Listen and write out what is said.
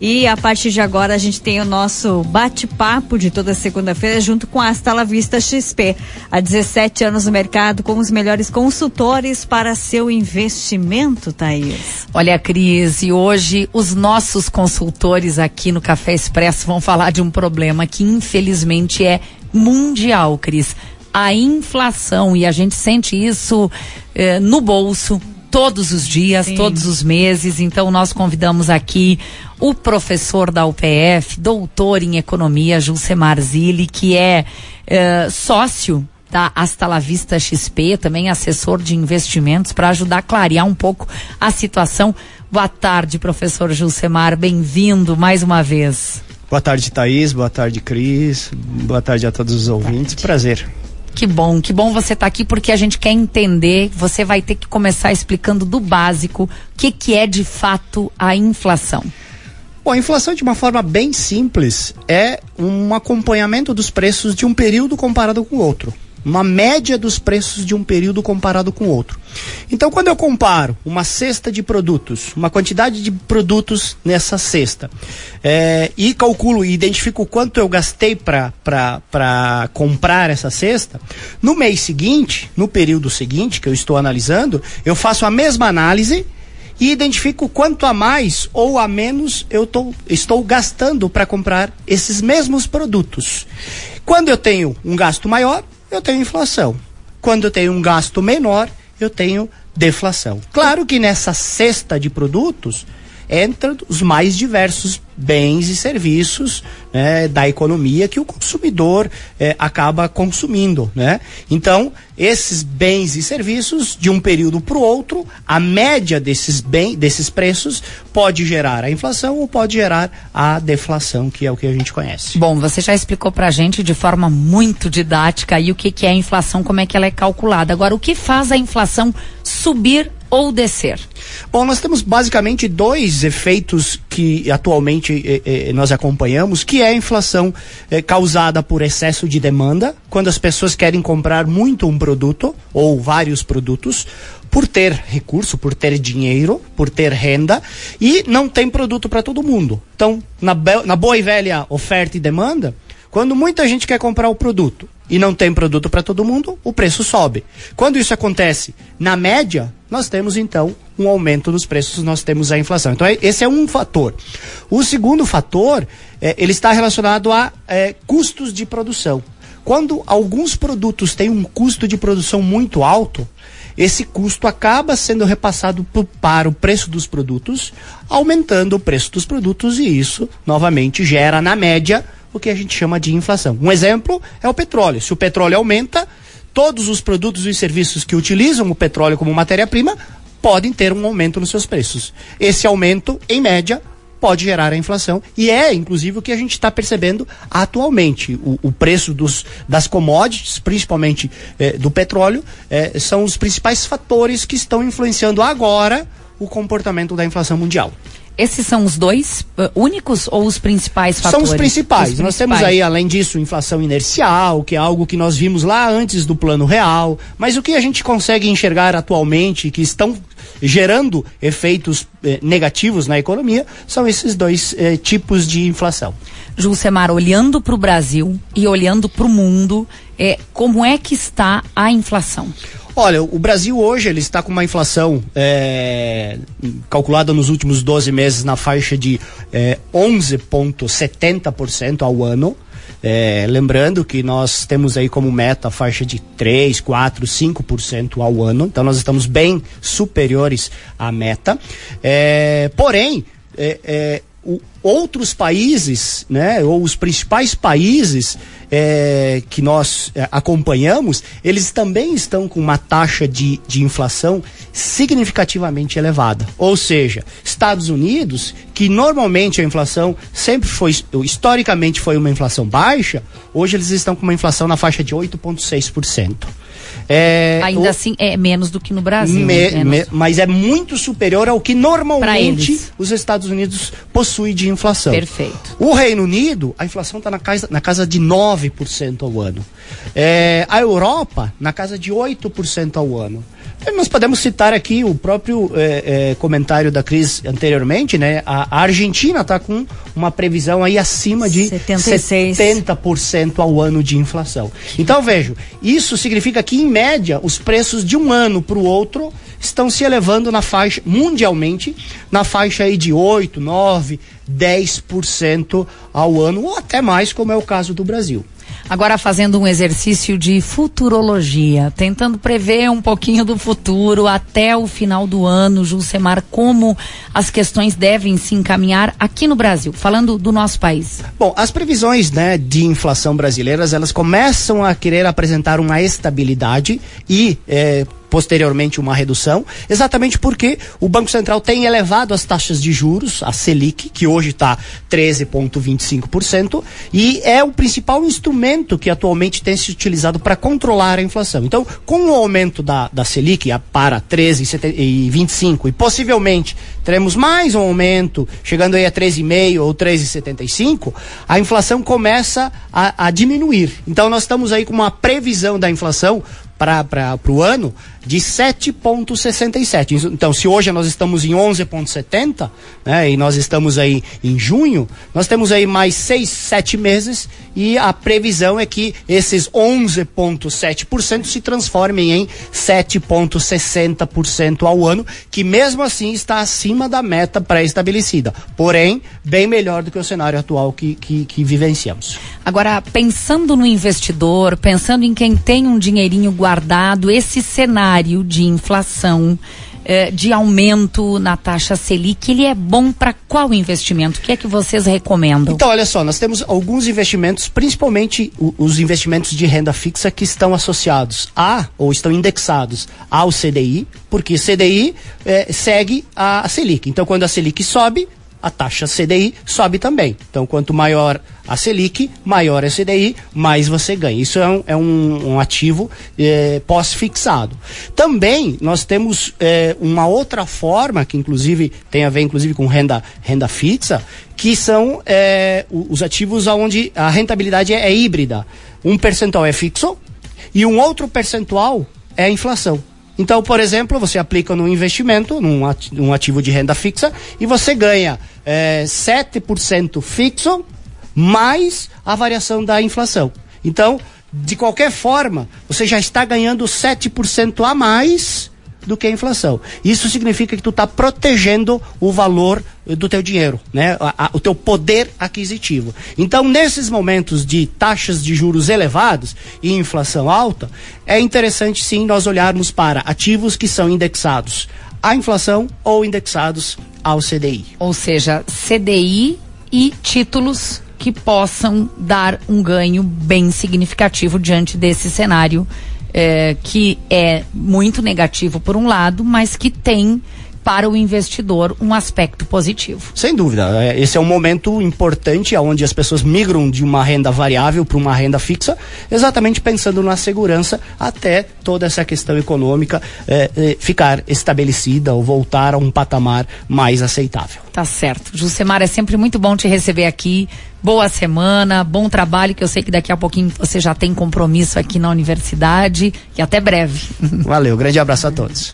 E a partir de agora a gente tem o nosso bate-papo de toda segunda-feira junto com a Astala Vista XP. Há 17 anos no mercado com os melhores consultores para seu investimento, Thaís. Olha, Cris, e hoje os nossos consultores aqui no Café Expresso vão falar de um problema que infelizmente é mundial, Cris. A inflação. E a gente sente isso eh, no bolso todos os dias, Sim. todos os meses. Então, nós convidamos aqui o professor da UPF, doutor em economia, Julcemar Zilli, que é, é sócio da Hasta La Vista XP, também assessor de investimentos, para ajudar a clarear um pouco a situação. Boa tarde, professor Julcemar, bem-vindo mais uma vez. Boa tarde, Thaís, boa tarde, Cris, boa tarde a todos os ouvintes, prazer. Que bom, que bom você estar tá aqui porque a gente quer entender. Você vai ter que começar explicando do básico o que, que é de fato a inflação. Bom, a inflação, de uma forma bem simples, é um acompanhamento dos preços de um período comparado com o outro uma média dos preços de um período comparado com outro. Então, quando eu comparo uma cesta de produtos, uma quantidade de produtos nessa cesta, é, e calculo e identifico quanto eu gastei para comprar essa cesta, no mês seguinte, no período seguinte que eu estou analisando, eu faço a mesma análise e identifico quanto a mais ou a menos eu tô, estou gastando para comprar esses mesmos produtos. Quando eu tenho um gasto maior, eu tenho inflação. Quando eu tenho um gasto menor, eu tenho deflação. Claro que nessa cesta de produtos entram os mais diversos bens e serviços né, da economia que o consumidor eh, acaba consumindo. Né? Então, esses bens e serviços, de um período para o outro, a média desses, bem, desses preços pode gerar a inflação ou pode gerar a deflação, que é o que a gente conhece. Bom, você já explicou para a gente de forma muito didática aí o que, que é a inflação, como é que ela é calculada. Agora, o que faz a inflação subir ou descer? Bom, nós temos basicamente dois efeitos que atualmente eh, eh, nós acompanhamos, que é a inflação eh, causada por excesso de demanda, quando as pessoas querem comprar muito um produto ou vários produtos, por ter recurso, por ter dinheiro, por ter renda e não tem produto para todo mundo. Então, na, na boa e velha oferta e demanda, quando muita gente quer comprar o produto e não tem produto para todo mundo, o preço sobe. Quando isso acontece na média, nós temos então um aumento nos preços, nós temos a inflação. Então é, esse é um fator. O segundo fator, é, ele está relacionado a é, custos de produção. Quando alguns produtos têm um custo de produção muito alto, esse custo acaba sendo repassado para o preço dos produtos, aumentando o preço dos produtos e isso novamente gera na média o que a gente chama de inflação. Um exemplo é o petróleo. Se o petróleo aumenta, todos os produtos e serviços que utilizam o petróleo como matéria-prima podem ter um aumento nos seus preços. Esse aumento, em média, pode gerar a inflação e é, inclusive, o que a gente está percebendo atualmente. O, o, preço dos, das commodities, principalmente eh, do petróleo, eh, são os principais fatores que estão influenciando agora o comportamento da inflação mundial. Esses são os dois uh, únicos ou os principais fatores? São os principais. os principais. Nós temos aí, além disso, inflação inercial, que é algo que nós vimos lá antes do plano real. Mas o que a gente consegue enxergar atualmente, que estão gerando efeitos eh, negativos na economia, são esses dois eh, tipos de inflação. Julcemar, olhando para o Brasil e olhando para o mundo, eh, como é que está a inflação? Olha, o Brasil hoje ele está com uma inflação é, calculada nos últimos 12 meses na faixa de é, 11,70% ao ano. É, lembrando que nós temos aí como meta a faixa de 3, 4, 5% ao ano, então nós estamos bem superiores à meta. É, porém, é, é o, outros países, né, ou os principais países é, que nós é, acompanhamos, eles também estão com uma taxa de, de inflação significativamente elevada. Ou seja, Estados Unidos, que normalmente a inflação sempre foi, historicamente foi uma inflação baixa, hoje eles estão com uma inflação na faixa de 8,6%. É, Ainda o, assim é menos do que no Brasil. Me, me, mas é muito superior ao que normalmente os Estados Unidos possuem de inflação. Perfeito. O Reino Unido, a inflação está na casa, na casa de 9% ao ano. É, a Europa, na casa de 8% ao ano. Nós podemos citar aqui o próprio é, é, comentário da Cris anteriormente, né? A, a Argentina está com uma previsão aí acima de 76. 70% ao ano de inflação. Então vejo, isso significa que em média os preços de um ano para o outro estão se elevando na faixa mundialmente na faixa aí de 8, 9, 10% ao ano ou até mais, como é o caso do Brasil. Agora fazendo um exercício de futurologia, tentando prever um pouquinho do futuro até o final do ano, Julcemar, como as questões devem se encaminhar aqui no Brasil, falando do nosso país. Bom, as previsões né, de inflação brasileiras, elas começam a querer apresentar uma estabilidade e eh, posteriormente uma redução, exatamente porque o Banco Central tem elevado as taxas de juros, a Selic, que hoje está 13,25%, e é o principal instrumento que atualmente tem se utilizado para controlar a inflação. Então, com o aumento da, da Selic para 13,25% e possivelmente teremos mais um aumento, chegando aí a 13,5% ou 13,75%, a inflação começa a, a diminuir. Então, nós estamos aí com uma previsão da inflação para o ano de 7,67. Então, se hoje nós estamos em 11,70, né, e nós estamos aí em junho, nós temos aí mais seis, sete meses e a previsão é que esses 11,7% se transformem em 7,60% ao ano, que mesmo assim está acima da meta pré-estabelecida. Porém, bem melhor do que o cenário atual que, que, que vivenciamos. Agora, pensando no investidor, pensando em quem tem um dinheirinho guardado, esse cenário de inflação, eh, de aumento na taxa Selic, ele é bom para qual investimento? O que é que vocês recomendam? Então, olha só, nós temos alguns investimentos, principalmente os investimentos de renda fixa que estão associados a, ou estão indexados ao CDI, porque CDI eh, segue a Selic. Então, quando a Selic sobe, a taxa CDI sobe também. Então, quanto maior a Selic, maior a CDI, mais você ganha. Isso é um, é um, um ativo é, pós-fixado. Também nós temos é, uma outra forma, que inclusive tem a ver inclusive com renda, renda fixa, que são é, os ativos onde a rentabilidade é, é híbrida. Um percentual é fixo e um outro percentual é a inflação. Então, por exemplo, você aplica no investimento, num ativo de renda fixa, e você ganha é, 7% fixo mais a variação da inflação. Então, de qualquer forma, você já está ganhando 7% a mais do que a inflação. Isso significa que tu está protegendo o valor do teu dinheiro, né? A, a, o teu poder aquisitivo. Então, nesses momentos de taxas de juros elevados e inflação alta, é interessante sim nós olharmos para ativos que são indexados à inflação ou indexados ao CDI. Ou seja, CDI e títulos que possam dar um ganho bem significativo diante desse cenário é, que é muito negativo por um lado, mas que tem para o investidor um aspecto positivo. Sem dúvida. É, esse é um momento importante onde as pessoas migram de uma renda variável para uma renda fixa, exatamente pensando na segurança até toda essa questão econômica é, é, ficar estabelecida ou voltar a um patamar mais aceitável. Tá certo. Jusemar, é sempre muito bom te receber aqui. Boa semana, bom trabalho, que eu sei que daqui a pouquinho você já tem compromisso aqui na universidade e até breve. Valeu, grande abraço a todos.